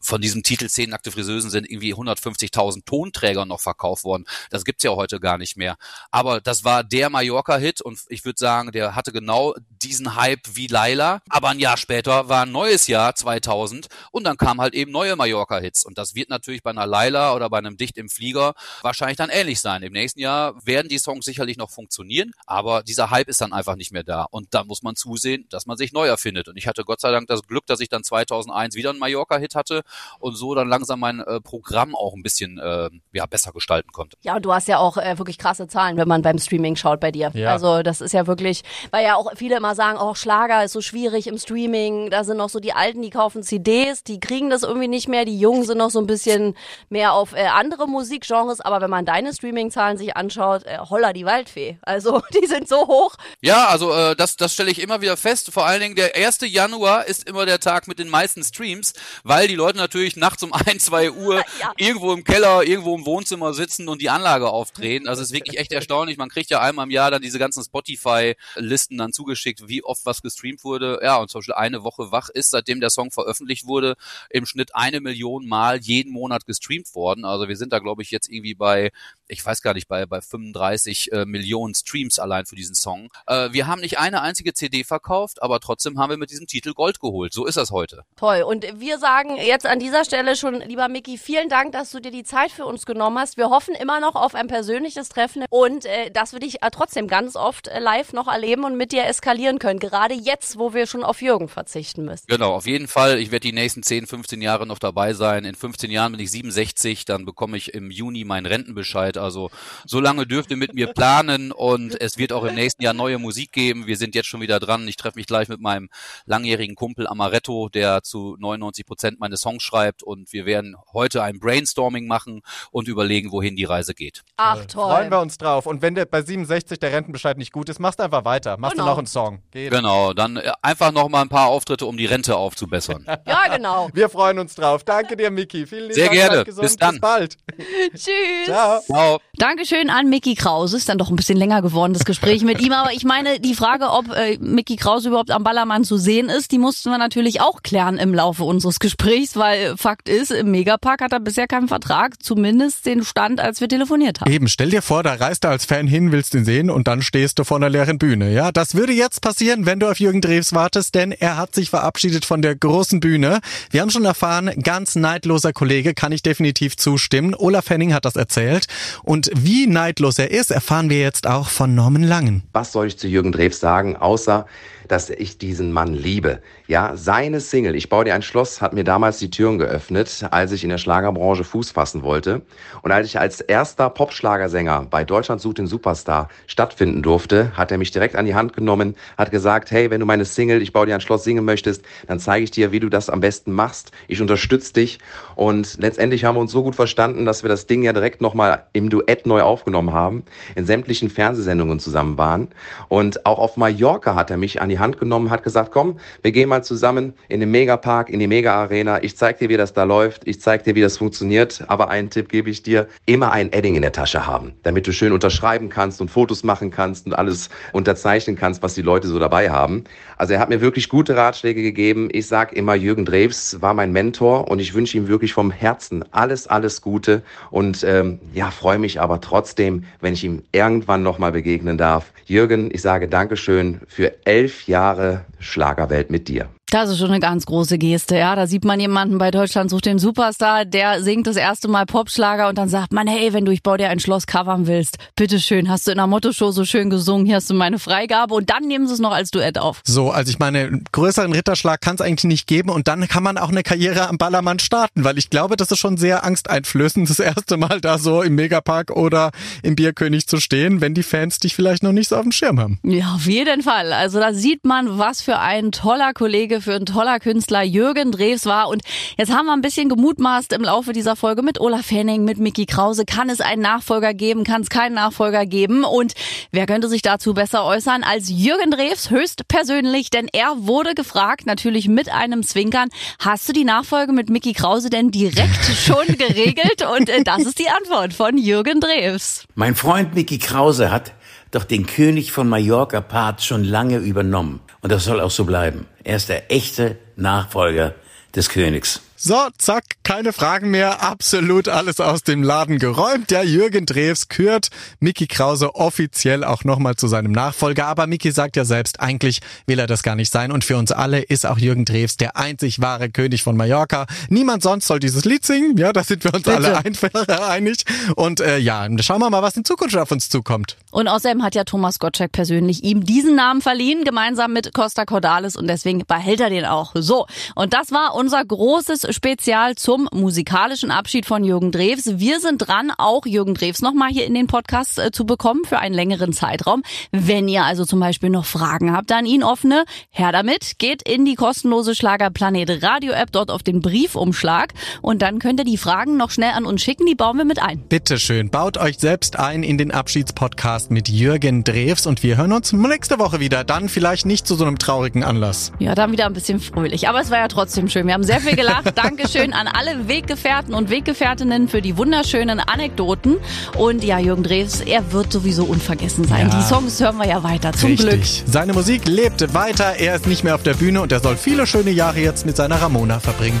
von diesem Titel Zehn nackte Friseusen sind irgendwie 150.000 Tonträger noch verkauft worden. Das gibt's ja heute gar nicht mehr. Aber das war der Mallorca-Hit und ich würde sagen, der hatte genau diesen Hype wie Laila. Aber ein Jahr später war ein neues Jahr, 2000, und dann kamen halt eben neue Mallorca-Hits. Und das wird natürlich bei einer Laila oder bei einem Dicht im Flieger wahrscheinlich dann ähnlich sein. Im nächsten Jahr werden die Songs sicherlich noch funktionieren, aber dieser Hype ist dann einfach nicht mehr da. Und da muss man zusehen, dass man sich neu erfindet. Und ich hatte Gott sei Dank das Glück, dass ich dann 2001 wieder einen Mallorca-Hit hatte und so dann langsam mein äh, Programm auch ein bisschen äh, ja, besser gestalten konnte. Ja, und du hast ja auch äh, wirklich krasse Zahlen, wenn man beim Streaming schaut bei dir. Ja. Also das ist ja wirklich, weil ja auch viele immer sagen, oh, Schlager ist so schwierig im Streaming. Da sind noch so die Alten, die kaufen CDs, die kriegen das irgendwie nicht mehr. Die Jungen sind noch so ein bisschen mehr auf äh, andere Musikgenres. Aber wenn man deine Streaming-Zahlen sich anschaut, äh, holla die Waldfee. Also (laughs) die sind so hoch. Ja, also äh, das, das stelle ich immer wieder fest. Vor allen Dingen der 1. Januar ist immer der Tag mit den meisten Streams, weil die Leute natürlich nachts um 1, 2 Uhr (laughs) Ja. irgendwo im Keller, irgendwo im Wohnzimmer sitzen und die Anlage aufdrehen. Also es ist wirklich echt erstaunlich. Man kriegt ja einmal im Jahr dann diese ganzen Spotify-Listen dann zugeschickt, wie oft was gestreamt wurde. Ja, und zum Beispiel eine Woche wach ist, seitdem der Song veröffentlicht wurde, im Schnitt eine Million Mal jeden Monat gestreamt worden. Also wir sind da, glaube ich, jetzt irgendwie bei, ich weiß gar nicht, bei, bei 35 äh, Millionen Streams allein für diesen Song. Äh, wir haben nicht eine einzige CD verkauft, aber trotzdem haben wir mit diesem Titel Gold geholt. So ist das heute. Toll. Und wir sagen jetzt an dieser Stelle schon, lieber Micky, vielen Dank, dass du dir die Zeit für uns genommen hast. Wir hoffen immer noch auf ein persönliches Treffen und äh, dass wir dich äh, trotzdem ganz oft äh, live noch erleben und mit dir eskalieren können. Gerade jetzt, wo wir schon auf Jürgen verzichten müssen. Genau, auf jeden Fall. Ich werde die nächsten 10, 15 Jahre noch dabei sein. In 15 Jahren bin ich 67, dann bekomme ich im Juni meinen Rentenbescheid. Also so lange dürft ihr mit mir planen und es wird auch im nächsten Jahr neue Musik geben. Wir sind jetzt schon wieder dran. Ich treffe mich gleich mit meinem langjährigen Kumpel Amaretto, der zu 99 Prozent meine Songs schreibt und wir werden heute ein Brainstorming machen und überlegen, wohin die Reise geht. Ach toll. Freuen wir uns drauf. Und wenn der bei 67 der Rentenbescheid nicht gut ist, machst du einfach weiter. Machst Genau. du noch einen Song. Geht. Genau, dann äh, einfach noch mal ein paar Auftritte, um die Rente aufzubessern. (laughs) Ja, genau. Wir freuen uns drauf. Danke dir, Miki. Vielen lieben Sehr Dank. gerne. Bleib Gesund. Bis dann. Bis bald. (laughs) Tschüss. Ciao. Ciao. Dankeschön an Mickey Krause. Ist dann doch ein bisschen länger geworden, das Gespräch mit ihm. Aber ich meine, die Frage, ob äh, Mickey Krause überhaupt am Ballermann zu sehen ist, die mussten wir natürlich auch klären im Laufe unseres Gesprächs, weil Fakt ist, im Megapark hat er bisher keinen Vertrag, zumindest den Stand, als wir telefoniert haben. Eben, stell dir vor, da reist du als Fan hin, willst ihn sehen und dann stehst du vor einer leeren Bühne. Ja, das würde jetzt passieren, wenn du auf Jürgen Drews wartest, denn er hat sich verabschiedet von der großen Bühne. Wir haben schon erfahren, ganz neidloser Kollege, kann ich definitiv zustimmen. Olaf Henning hat das erzählt. Und wie neidlos er ist, erfahren wir jetzt auch von Norman Langen. Was soll ich zu Jürgen Drews sagen, außer dass ich diesen Mann liebe. Ja, seine Single Ich baue dir ein Schloss hat mir damals die Türen geöffnet, als ich in der Schlagerbranche Fuß fassen wollte. Und als ich als erster Popschlagersänger bei Deutschland sucht den Superstar stattfinden durfte, hat er mich direkt an die Hand genommen, hat gesagt, hey, wenn du meine Single Ich baue dir ein Schloss singen möchtest, dann zeige ich dir, wie du das am besten machst. Ich unterstütze dich. Und letztendlich haben wir uns so gut verstanden, dass wir das Ding ja direkt nochmal im Duett neu aufgenommen haben, in sämtlichen Fernsehsendungen zusammen waren. Und auch auf Mallorca hat er mich an die die Hand genommen, hat gesagt, komm, wir gehen mal zusammen in den Megapark, in die Mega-Arena. Ich zeig dir, wie das da läuft. Ich zeig dir, wie das funktioniert. Aber einen Tipp gebe ich dir, immer ein Edding in der Tasche haben, damit du schön unterschreiben kannst und Fotos machen kannst und alles unterzeichnen kannst, was die Leute so dabei haben. Also er hat mir wirklich gute Ratschläge gegeben. Ich sag immer, Jürgen Drews war mein Mentor und ich wünsche ihm wirklich vom Herzen alles, alles Gute und ähm, ja, freue mich aber trotzdem, wenn ich ihm irgendwann nochmal begegnen darf. Jürgen, ich sage Dankeschön für elf Jahre Schlagerwelt mit dir. Das ist schon eine ganz große Geste, ja. Da sieht man jemanden bei Deutschland sucht den Superstar, der singt das erste Mal Popschlager und dann sagt man, hey, wenn du ich baue dir ein Schloss covern willst, bitteschön, hast du in der Motto-Show so schön gesungen, hier hast du meine Freigabe und dann nehmen sie es noch als Duett auf. So, also ich meine, größeren Ritterschlag kann es eigentlich nicht geben und dann kann man auch eine Karriere am Ballermann starten, weil ich glaube, das ist schon sehr angsteinflößend, das erste Mal da so im Megapark oder im Bierkönig zu stehen, wenn die Fans dich vielleicht noch nicht so auf dem Schirm haben. Ja, auf jeden Fall. Also da sieht man, was für ein toller Kollege, für ein toller Künstler Jürgen Drews war. Und jetzt haben wir ein bisschen gemutmaßt im Laufe dieser Folge mit Olaf Henning, mit Mickey Krause. Kann es einen Nachfolger geben? Kann es keinen Nachfolger geben? Und wer könnte sich dazu besser äußern als Jürgen Drews höchstpersönlich? Denn er wurde gefragt, natürlich mit einem Zwinkern, hast du die Nachfolge mit Mickey Krause denn direkt (laughs) schon geregelt? Und äh, das ist die Antwort von Jürgen Drews. Mein Freund Mickey Krause hat doch den König von Mallorca Part schon lange übernommen. Und das soll auch so bleiben. Er ist der echte Nachfolger des Königs. So, zack, keine Fragen mehr, absolut alles aus dem Laden geräumt. Der Jürgen Drews kürt Mickey Krause offiziell auch nochmal zu seinem Nachfolger. Aber Mickey sagt ja selbst, eigentlich will er das gar nicht sein. Und für uns alle ist auch Jürgen Drews der einzig wahre König von Mallorca. Niemand sonst soll dieses Lied singen. Ja, da sind wir uns Bitte. alle einfach (laughs) einig. Und äh, ja, schauen wir mal, was in Zukunft auf uns zukommt. Und außerdem hat ja Thomas Gottschalk persönlich ihm diesen Namen verliehen, gemeinsam mit Costa Cordalis und deswegen behält er den auch. So, und das war unser großes Spezial zum musikalischen Abschied von Jürgen Drews. Wir sind dran, auch Jürgen Drews nochmal hier in den Podcast äh, zu bekommen für einen längeren Zeitraum. Wenn ihr also zum Beispiel noch Fragen habt an ihn offene, her damit, geht in die kostenlose Schlagerplanet Radio App, dort auf den Briefumschlag und dann könnt ihr die Fragen noch schnell an uns schicken, die bauen wir mit ein. Bitteschön, baut euch selbst ein in den Abschiedspodcast mit Jürgen Drews und wir hören uns nächste Woche wieder. Dann vielleicht nicht zu so einem traurigen Anlass. Ja, dann wieder ein bisschen fröhlich. Aber es war ja trotzdem schön. Wir haben sehr viel gelacht. (laughs) Dankeschön an alle Weggefährten und Weggefährtinnen für die wunderschönen Anekdoten. Und ja, Jürgen Drews, er wird sowieso unvergessen sein. Ja. Die Songs hören wir ja weiter, zum Richtig. Glück. Seine Musik lebt weiter. Er ist nicht mehr auf der Bühne und er soll viele schöne Jahre jetzt mit seiner Ramona verbringen.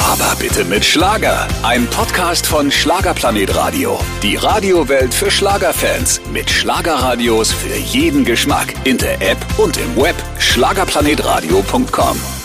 Aber bitte mit Schlager. Ein Podcast von Schlagerplanet Radio. Die Radiowelt für Schlagerfans. Mit Schlagerradios für jeden Geschmack. In der App und im Web. Schlagerplanetradio.com.